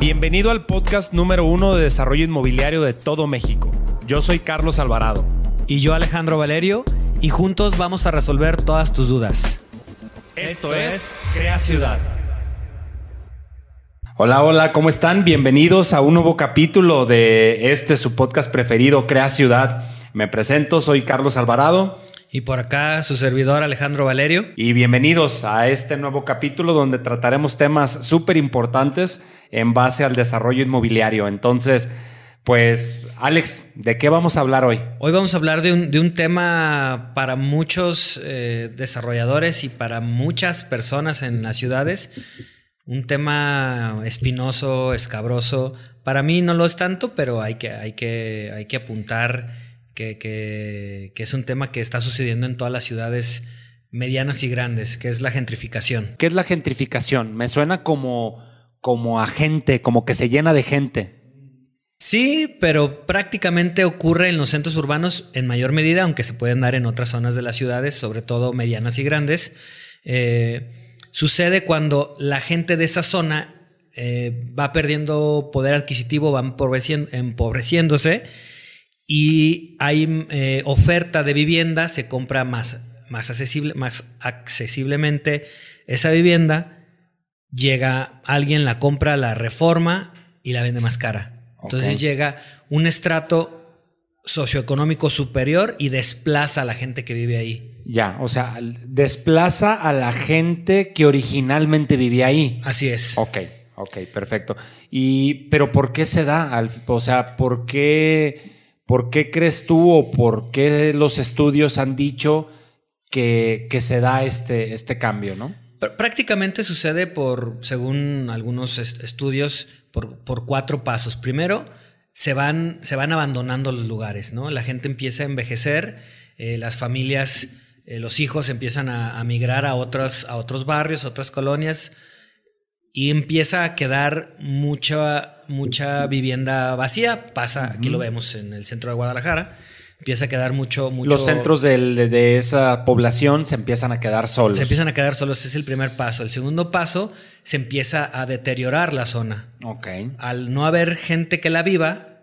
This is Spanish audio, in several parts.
Bienvenido al podcast número uno de desarrollo inmobiliario de todo México. Yo soy Carlos Alvarado. Y yo Alejandro Valerio, y juntos vamos a resolver todas tus dudas. Esto es Crea Ciudad. Hola, hola, ¿cómo están? Bienvenidos a un nuevo capítulo de este su podcast preferido, Crea Ciudad. Me presento, soy Carlos Alvarado. Y por acá su servidor Alejandro Valerio. Y bienvenidos a este nuevo capítulo donde trataremos temas súper importantes en base al desarrollo inmobiliario. Entonces, pues, Alex, ¿de qué vamos a hablar hoy? Hoy vamos a hablar de un, tema para muchos eh, desarrolladores y para muchas personas en las ciudades. Un tema espinoso, escabroso. Para mí no lo es tanto, pero hay que, hay que, hay que apuntar que, que, que es un tema que está sucediendo en todas las ciudades medianas y grandes, que es la gentrificación. ¿Qué es la gentrificación? Me suena como, como a gente, como que se llena de gente. Sí, pero prácticamente ocurre en los centros urbanos en mayor medida, aunque se pueden dar en otras zonas de las ciudades, sobre todo medianas y grandes. Eh, sucede cuando la gente de esa zona eh, va perdiendo poder adquisitivo, va empobreciéndose y hay eh, oferta de vivienda, se compra más, más, accesible, más accesiblemente esa vivienda, llega alguien, la compra, la reforma y la vende más cara. Entonces llega un estrato socioeconómico superior y desplaza a la gente que vive ahí. Ya, o sea, desplaza a la gente que originalmente vivía ahí. Así es. Ok, ok, perfecto. Y, pero ¿por qué se da? O sea, ¿por qué ¿Por qué crees tú o por qué los estudios han dicho que, se da este, este cambio, no? Prácticamente sucede por, según algunos estudios, por, cuatro pasos. Primero, se van, se van abandonando los lugares, ¿no? La gente empieza a envejecer, eh, las familias, eh, los hijos empiezan a, migrar a otros, a otros barrios, a otras colonias, y empieza a quedar mucha, mucha vivienda vacía. Pasa, aquí lo vemos en el centro de Guadalajara. Empieza a quedar mucho, mucho. Los centros de, esa población se empiezan a quedar solos. Se empiezan a quedar solos, ese es el primer paso. El segundo paso, se empieza a deteriorar la zona. Ok. Al no haber gente que la viva,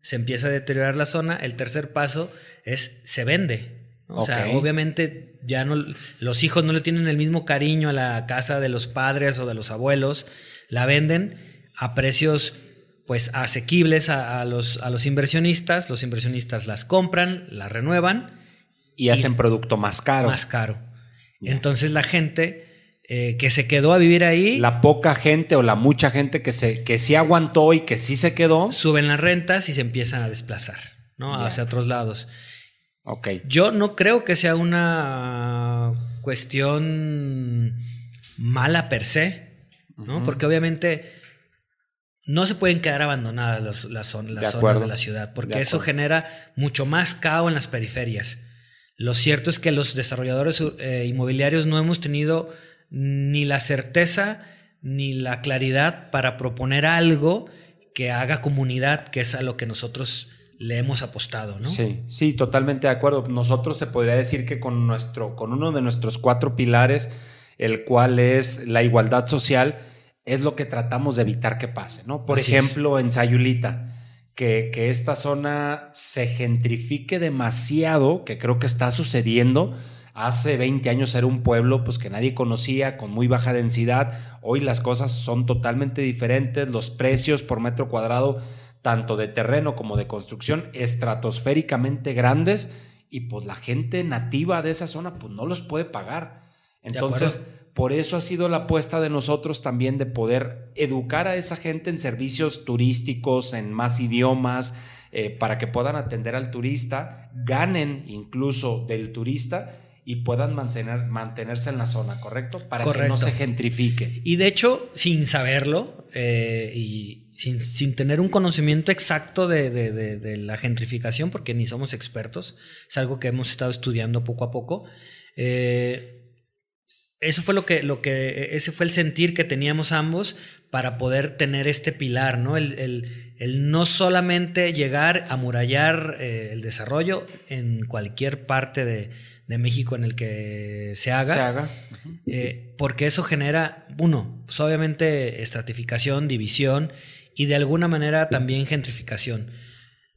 se empieza a deteriorar la zona. El tercer paso es se vende. O sea, obviamente ya no, los hijos no le tienen el mismo cariño a la casa de los padres o de los abuelos, la venden a precios pues asequibles a, los, a los inversionistas, los inversionistas las compran, las renuevan. Y, hacen producto más caro. Más caro. Entonces la gente eh, que se quedó a vivir ahí. La poca gente o la mucha gente que, se, que sí aguantó y que sí se quedó. Suben las rentas y se empiezan a desplazar, ¿no? Hacia otros lados. Ok. Yo no creo que sea una cuestión mala per se, ¿no? Porque obviamente no se pueden quedar abandonadas las, zonas de la ciudad, porque eso genera mucho más caos en las periferias. Lo cierto es que los desarrolladores eh, inmobiliarios no hemos tenido ni la certeza ni la claridad para proponer algo que haga comunidad, que es a lo que nosotros le hemos apostado, ¿no? Sí, sí, totalmente de acuerdo. Nosotros se podría decir que con nuestro, con uno de nuestros cuatro pilares, el cual es la igualdad social, es lo que tratamos de evitar que pase, ¿no? Por ejemplo, en Sayulita, que, que esta zona se gentrifique demasiado, que creo que está sucediendo. Hace 20 años era un pueblo pues que nadie conocía, con muy baja densidad. Hoy las cosas son totalmente diferentes, los precios por metro cuadrado tanto de terreno como de construcción, estratosféricamente grandes y pues la gente nativa de esa zona pues no los puede pagar. Entonces, por eso ha sido la apuesta de nosotros también de poder educar a esa gente en servicios turísticos, en más idiomas, eh, para que puedan atender al turista, ganen incluso del turista y puedan mantener, mantenerse en la zona, ¿correcto? Para que no se gentrifique. Y de hecho, sin saberlo, eh, y sin, tener un conocimiento exacto de, la gentrificación, porque ni somos expertos, es algo que hemos estado estudiando poco a poco. Eh, eso fue lo que, lo que, ese fue el sentir que teníamos ambos para poder tener este pilar, ¿no? El, no solamente llegar a murallar eh, el desarrollo en cualquier parte de, de México en el que se haga. Se haga. Eh, porque eso genera, uno, pues obviamente estratificación, división y de alguna manera también gentrificación.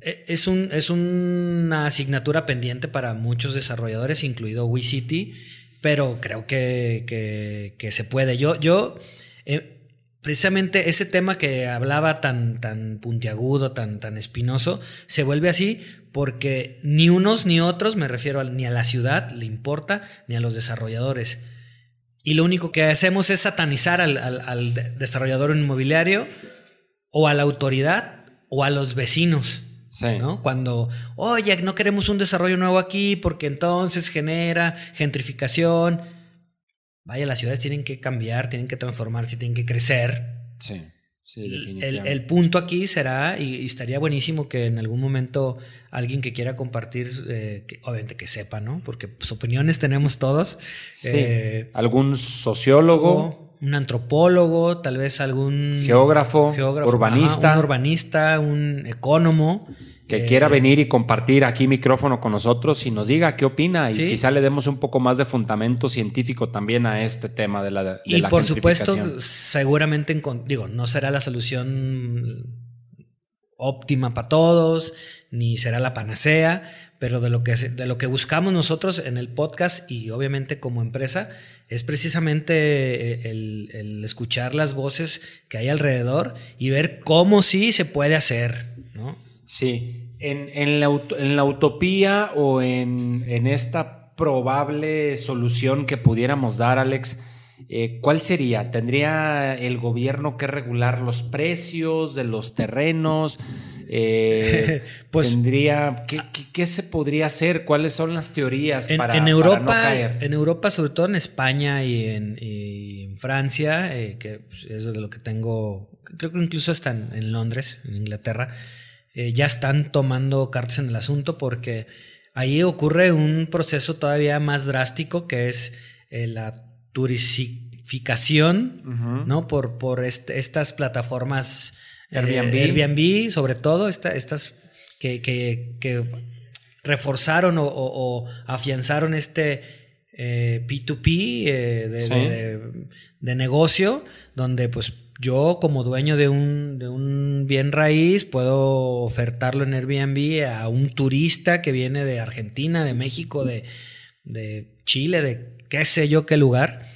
E, es, un, es una asignatura pendiente para muchos desarrolladores, incluido WeCity, pero creo que, se puede. Yo, yo eh, precisamente ese tema que hablaba tan, tan puntiagudo, tan, tan espinoso, se vuelve así porque ni unos ni otros, me refiero ni a la ciudad le importa, ni a los desarrolladores. Y lo único que hacemos es satanizar al, desarrollador inmobiliario o a la autoridad o a los vecinos. ¿No? Cuando, oye, no queremos un desarrollo nuevo aquí porque entonces genera gentrificación. Vaya, las ciudades tienen que cambiar, tienen que transformarse, tienen que crecer. Sí. Sí, el, el, punto aquí será, y, estaría buenísimo que en algún momento alguien que quiera compartir, eh, obviamente que sepa, ¿no? Porque pues, opiniones tenemos todos. Sí. Eh, algún sociólogo. Un antropólogo, tal vez algún geógrafo, urbanista. un urbanista, un ecónomo que quiera eh, venir y compartir aquí micrófono con nosotros y nos diga qué opina y quizá le demos un poco más de fundamento científico también a este tema de la de Y por supuesto, seguramente, digo, no será la solución óptima para todos, ni será la panacea, pero de lo que, de lo que buscamos nosotros en el podcast y obviamente como empresa es precisamente eh, el, escuchar las voces que hay alrededor y ver cómo sí se puede hacer, ¿no? Sí, en, la, utopía o en, esta probable solución que pudiéramos dar, Alex, eh, ¿cuál sería? ¿Tendría el gobierno que regular los precios de los terrenos? Eh, pues, tendría, ¿qué, se podría hacer? ¿Cuáles son las teorías para, en Europa, no caer? En Europa, sobre todo en España y en, Francia, eh, que pues, es de lo que tengo, creo que incluso está en Londres, en Inglaterra, eh, ya están tomando cartas en el asunto porque ahí ocurre un proceso todavía más drástico que es la turistificación, ¿no? Por, por estas plataformas eh, Airbnb. Airbnb, sobre todo estas que, que, reforzaron o, afianzaron este P2P de, de, negocio, donde pues yo como dueño de un, de un, bien raíz puedo ofertarlo en Airbnb a un turista que viene de Argentina, de México, de, Chile, de qué sé yo qué lugar,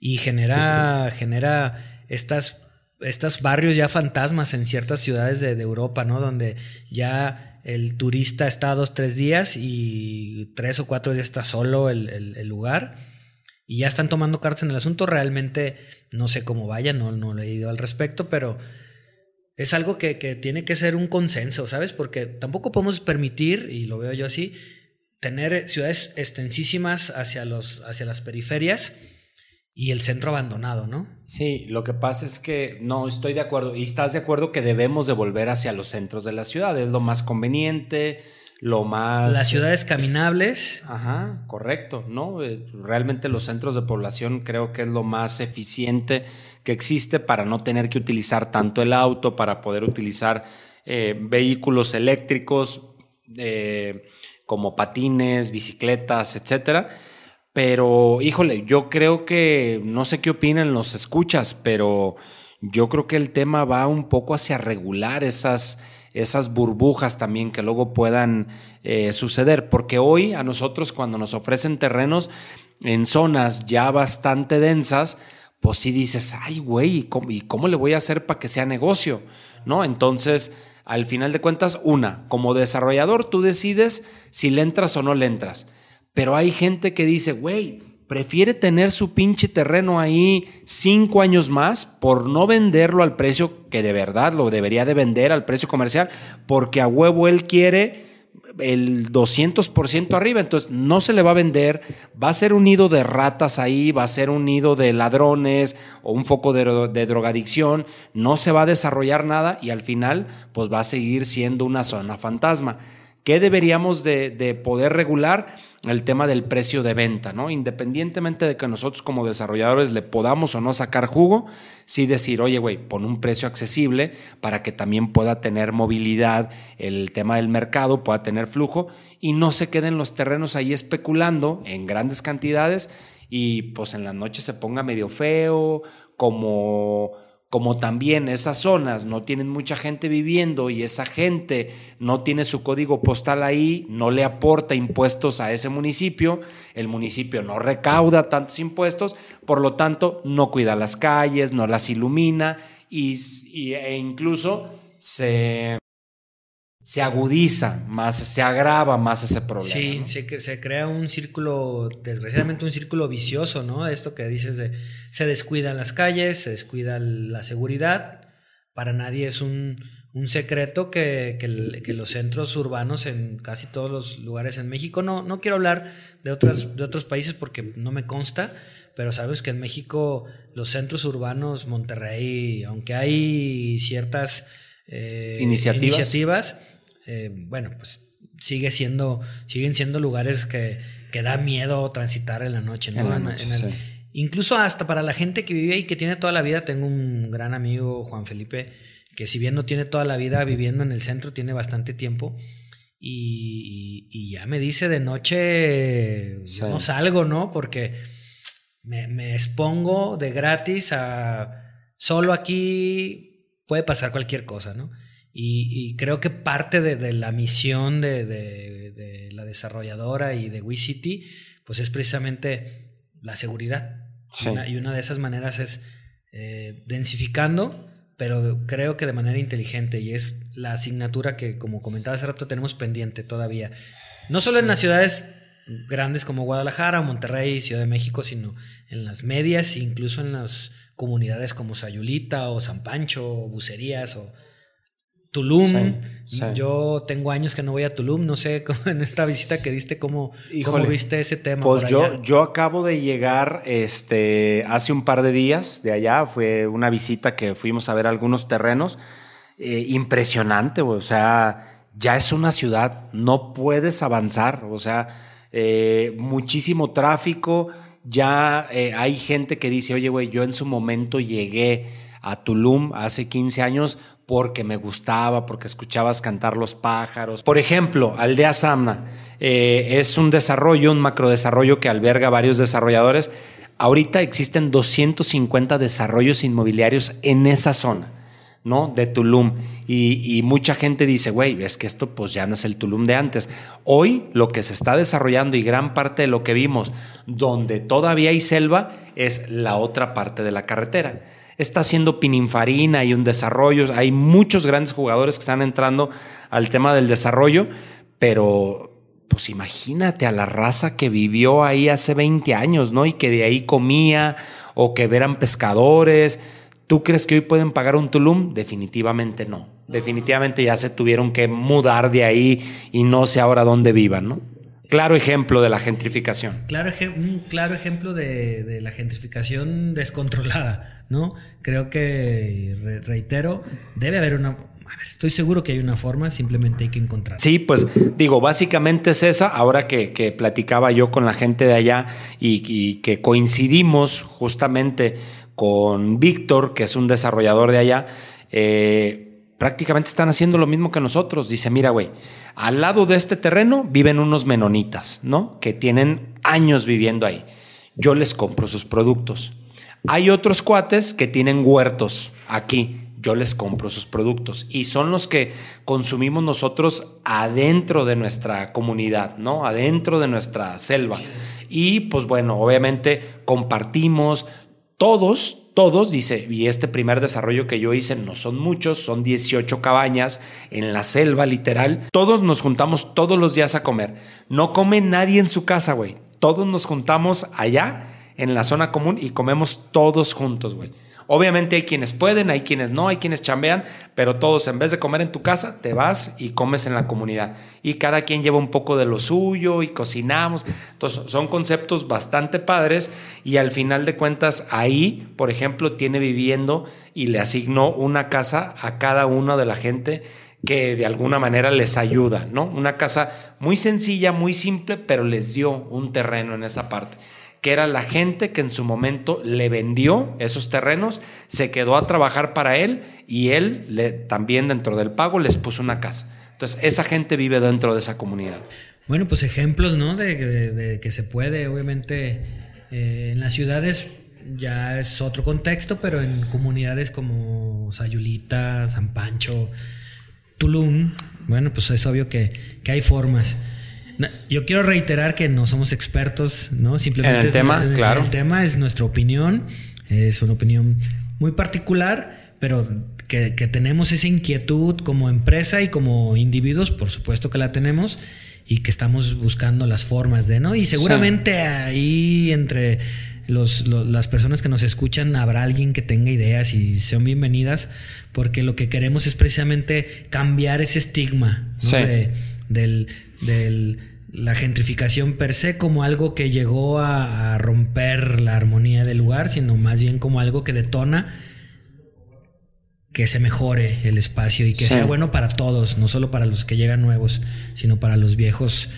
y genera, genera estas, estos barrios ya fantasmas en ciertas ciudades de, Europa, ¿no? Donde ya el turista está dos, tres días y tres o cuatro días está solo el, el lugar y ya están tomando cartas en el asunto. Realmente no sé cómo vaya, no, no he ido al respecto, pero es algo que, tiene que ser un consenso, ¿sabes? Porque tampoco podemos permitir, y lo veo yo así, tener ciudades extensísimas hacia, los, hacia las periferias y el centro abandonado, ¿no? Sí, lo que pasa es que no estoy de acuerdo. Y estás de acuerdo que debemos de volver hacia los centros de la ciudad, es lo más conveniente lo más... Las ciudades caminables. Ajá, correcto, ¿no? Eh, realmente los centros de población creo que es lo más eficiente que existe para no tener que utilizar tanto el auto, para poder utilizar eh, vehículos eléctricos eh, como patines, bicicletas, etcétera. Pero, híjole, yo creo que, no sé qué opinan los escuchas, pero yo creo que el tema va un poco hacia regular esas esas burbujas también que luego puedan eh, suceder, porque hoy a nosotros cuando nos ofrecen terrenos en zonas ya bastante densas, pues sí dices, ay güey, ¿y cómo, le voy a hacer para que sea negocio? ¿No? Entonces, al final de cuentas, una, como desarrollador tú decides si le entras o no le entras, pero hay gente que dice, güey, prefiere tener su pinche terreno ahí cinco años más por no venderlo al precio que de verdad lo debería de vender al precio comercial, porque a huevo él quiere el 200% arriba, entonces no se le va a vender, va a ser un nido de ratas ahí, va a ser un nido de ladrones o un foco de, drogadicción, no se va a desarrollar nada y al final pues va a seguir siendo una zona fantasma. ¿Qué deberíamos de, de poder regular? el tema del precio de venta, ¿no? Independientemente de que nosotros como desarrolladores le podamos o no sacar jugo, sí decir, oye, güey, pon un precio accesible para que también pueda tener movilidad el tema del mercado, pueda tener flujo y no se queden los terrenos ahí especulando en grandes cantidades y pues en la noche se ponga medio feo, como como también esas zonas no tienen mucha gente viviendo y esa gente no tiene su código postal ahí, no le aporta impuestos a ese municipio, el municipio no recauda tantos impuestos, por lo tanto no cuida las calles, no las ilumina y, e incluso se se agudiza más, se agrava más ese problema. Sí, se, se, crea un círculo, desgraciadamente un círculo vicioso, ¿no? Esto que dices de se descuidan las calles, se descuida la seguridad. Para nadie es un, secreto que, los centros urbanos en casi todos los lugares en México, no, no quiero hablar de, otras, de otros países porque no me consta, pero sabes que en México los centros urbanos, Monterrey, aunque hay ciertas eh, iniciativas eh, bueno, pues sigue siendo, siguen siendo lugares que, que da miedo transitar en la noche, ¿no? Incluso hasta para la gente que vive y que tiene toda la vida, tengo un gran amigo, Juan Felipe, que si bien no tiene toda la vida viviendo en el centro, tiene bastante tiempo. Y, ya me dice de noche, no salgo, ¿no? Porque me, me, expongo de gratis a solo aquí puede pasar cualquier cosa, ¿no? Y, creo que parte de, la misión de, la desarrolladora y de WeCity, pues es precisamente la seguridad. Y, una, de esas maneras es eh, densificando, pero creo que de manera inteligente. Y es la asignatura que, como comentaba hace rato, tenemos pendiente todavía. No solo en las ciudades grandes como Guadalajara, Monterrey, Ciudad de México, sino en las medias, incluso en las comunidades como Sayulita o San Pancho o Bucerías o Tulum. Yo tengo años que no voy a Tulum. No sé en esta visita que diste, cómo, viste ese tema. Pues yo, yo acabo de llegar este, hace un par de días de allá. Fue una visita que fuimos a ver algunos terrenos. Eh, impresionante, O sea, ya es una ciudad. No puedes avanzar. O sea, eh, muchísimo tráfico. Ya eh, hay gente que dice, oye, güey, yo en su momento llegué a Tulum hace 15 años porque me gustaba, porque escuchabas cantar los pájaros. Por ejemplo, Aldea Samna eh, es un desarrollo, un macrodesarrollo que alberga varios desarrolladores. Ahorita existen 250 desarrollos inmobiliarios en esa zona. ¿no? De Tulum. Y, mucha gente dice, güey, es que esto pues ya no es el Tulum de antes. Hoy lo que se está desarrollando y gran parte de lo que vimos, donde todavía hay selva, es la otra parte de la carretera está haciendo Pininfarina y un desarrollo. Hay muchos grandes jugadores que están entrando al tema del desarrollo, pero pues imagínate a la raza que vivió ahí hace 20 años, ¿no? Y que de ahí comía o que eran pescadores. ¿Tú crees que hoy pueden pagar un Tulum? Definitivamente no. Definitivamente ya se tuvieron que mudar de ahí y no sé ahora dónde vivan, ¿no? Claro ejemplo de la gentrificación. Claro, un claro ejemplo de, la gentrificación descontrolada, ¿no? Creo que, reitero, debe haber una... A ver, estoy seguro que hay una forma, simplemente hay que encontrar. Sí, pues digo, básicamente es esa. Ahora que, platicaba yo con la gente de allá y, que coincidimos justamente con Víctor, que es un desarrollador de allá, eh, prácticamente están haciendo lo mismo que nosotros. Dice, mira, güey, al lado de este terreno viven unos menonitas, ¿no? Que tienen años viviendo ahí. Yo les compro sus productos. Hay otros cuates que tienen huertos aquí. Yo les compro sus productos y son los que consumimos nosotros adentro de nuestra comunidad, ¿no? Adentro de nuestra selva. Y pues bueno, obviamente compartimos, todos, todos, dice, y este primer desarrollo que yo hice no son muchos, son 18 cabañas en la selva literal. Todos nos juntamos todos los días a comer. No come nadie en su casa, güey. Todos nos juntamos allá en la zona común y comemos todos juntos, güey. Obviamente hay quienes pueden, hay quienes no, hay quienes chambean, pero todos en vez de comer en tu casa, te vas y comes en la comunidad. Y cada quien lleva un poco de lo suyo y cocinamos. Entonces son conceptos bastante padres y al final de cuentas ahí, por ejemplo, tiene viviendo y le asignó una casa a cada uno de la gente que de alguna manera les ayuda, ¿no? Una casa muy sencilla, muy simple, pero les dio un terreno en esa parte que era la gente que en su momento le vendió esos terrenos, se quedó a trabajar para él y él también dentro del pago les puso una casa. Entonces, esa gente vive dentro de esa comunidad. Bueno, pues ejemplos, ¿no? De, que se puede, obviamente, eh, en las ciudades ya es otro contexto, pero en comunidades como Sayulita, San Pancho, Tulum, bueno, pues es obvio que, que hay formas. Yo quiero reiterar que no somos expertos, ¿no? Simplemente el tema, claro. El tema es nuestra opinión, es una opinión muy particular, pero que, tenemos esa inquietud como empresa y como individuos, por supuesto que la tenemos y que estamos buscando las formas de, ¿no? Y seguramente ahí entre los, las personas que nos escuchan habrá alguien que tenga ideas y sean bienvenidas, porque lo que queremos es precisamente cambiar ese estigma del del, la gentrificación per se como algo que llegó a, romper la armonía del lugar, sino más bien como algo que detona que se mejore el espacio y que sea bueno para todos, no solo para los que llegan nuevos, sino para los viejos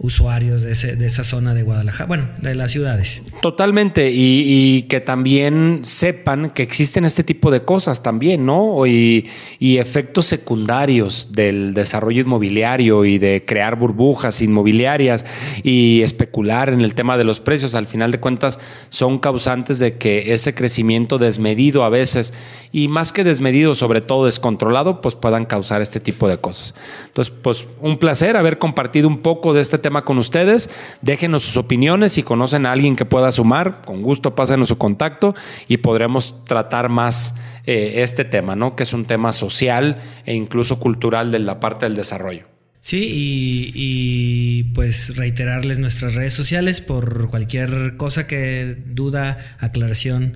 usuarios de, esa zona de Guadalajara, bueno, de las ciudades. Totalmente, y, que también sepan que existen este tipo de cosas también, ¿no? Y, y, efectos secundarios del desarrollo inmobiliario y de crear burbujas inmobiliarias y especular en el tema de los precios, al final de cuentas son causantes de que ese crecimiento desmedido a veces, y más que desmedido, sobre todo descontrolado, pues puedan causar este tipo de cosas. Entonces, pues un placer haber compartido un poco de este tema con ustedes. Déjenos sus opiniones. Si conocen a alguien que pueda sumar, con gusto pásenos su contacto y podremos tratar más eh, este tema, ¿no? Que es un tema social e incluso cultural de la parte del desarrollo. Sí, y, y, pues reiterarles nuestras redes sociales por cualquier cosa que duda, aclaración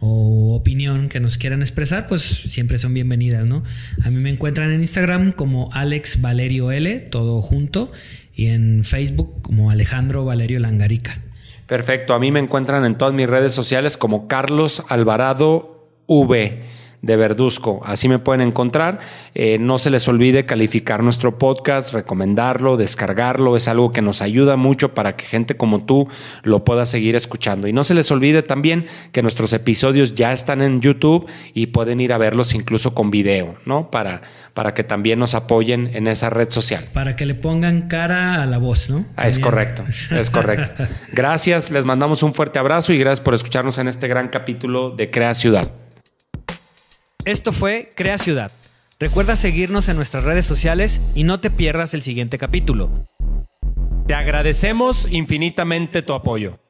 o opinión que nos quieran expresar, pues siempre son bienvenidas, ¿no? A mí me encuentran en Instagram como Alex Valerio L, todo junto, y en Facebook como Alejandro Valerio Langarica. Perfecto, a mí me encuentran en todas mis redes sociales como Carlos Alvarado V de Verduzco. Así me pueden encontrar. Eh, no se les olvide calificar nuestro podcast, recomendarlo, descargarlo. Es algo que nos ayuda mucho para que gente como tú lo pueda seguir escuchando. Y no se les olvide también que nuestros episodios ya están en YouTube y pueden ir a verlos incluso con video, ¿no? Para, para que también nos apoyen en esa red social. Para que le pongan cara a la voz, ¿no? Ah, es correcto, es correcto. Gracias, les mandamos un fuerte abrazo y gracias por escucharnos en este gran capítulo de Crea Ciudad. Esto fue Crea Ciudad. Recuerda seguirnos en nuestras redes sociales y no te pierdas el siguiente capítulo. Te agradecemos infinitamente tu apoyo.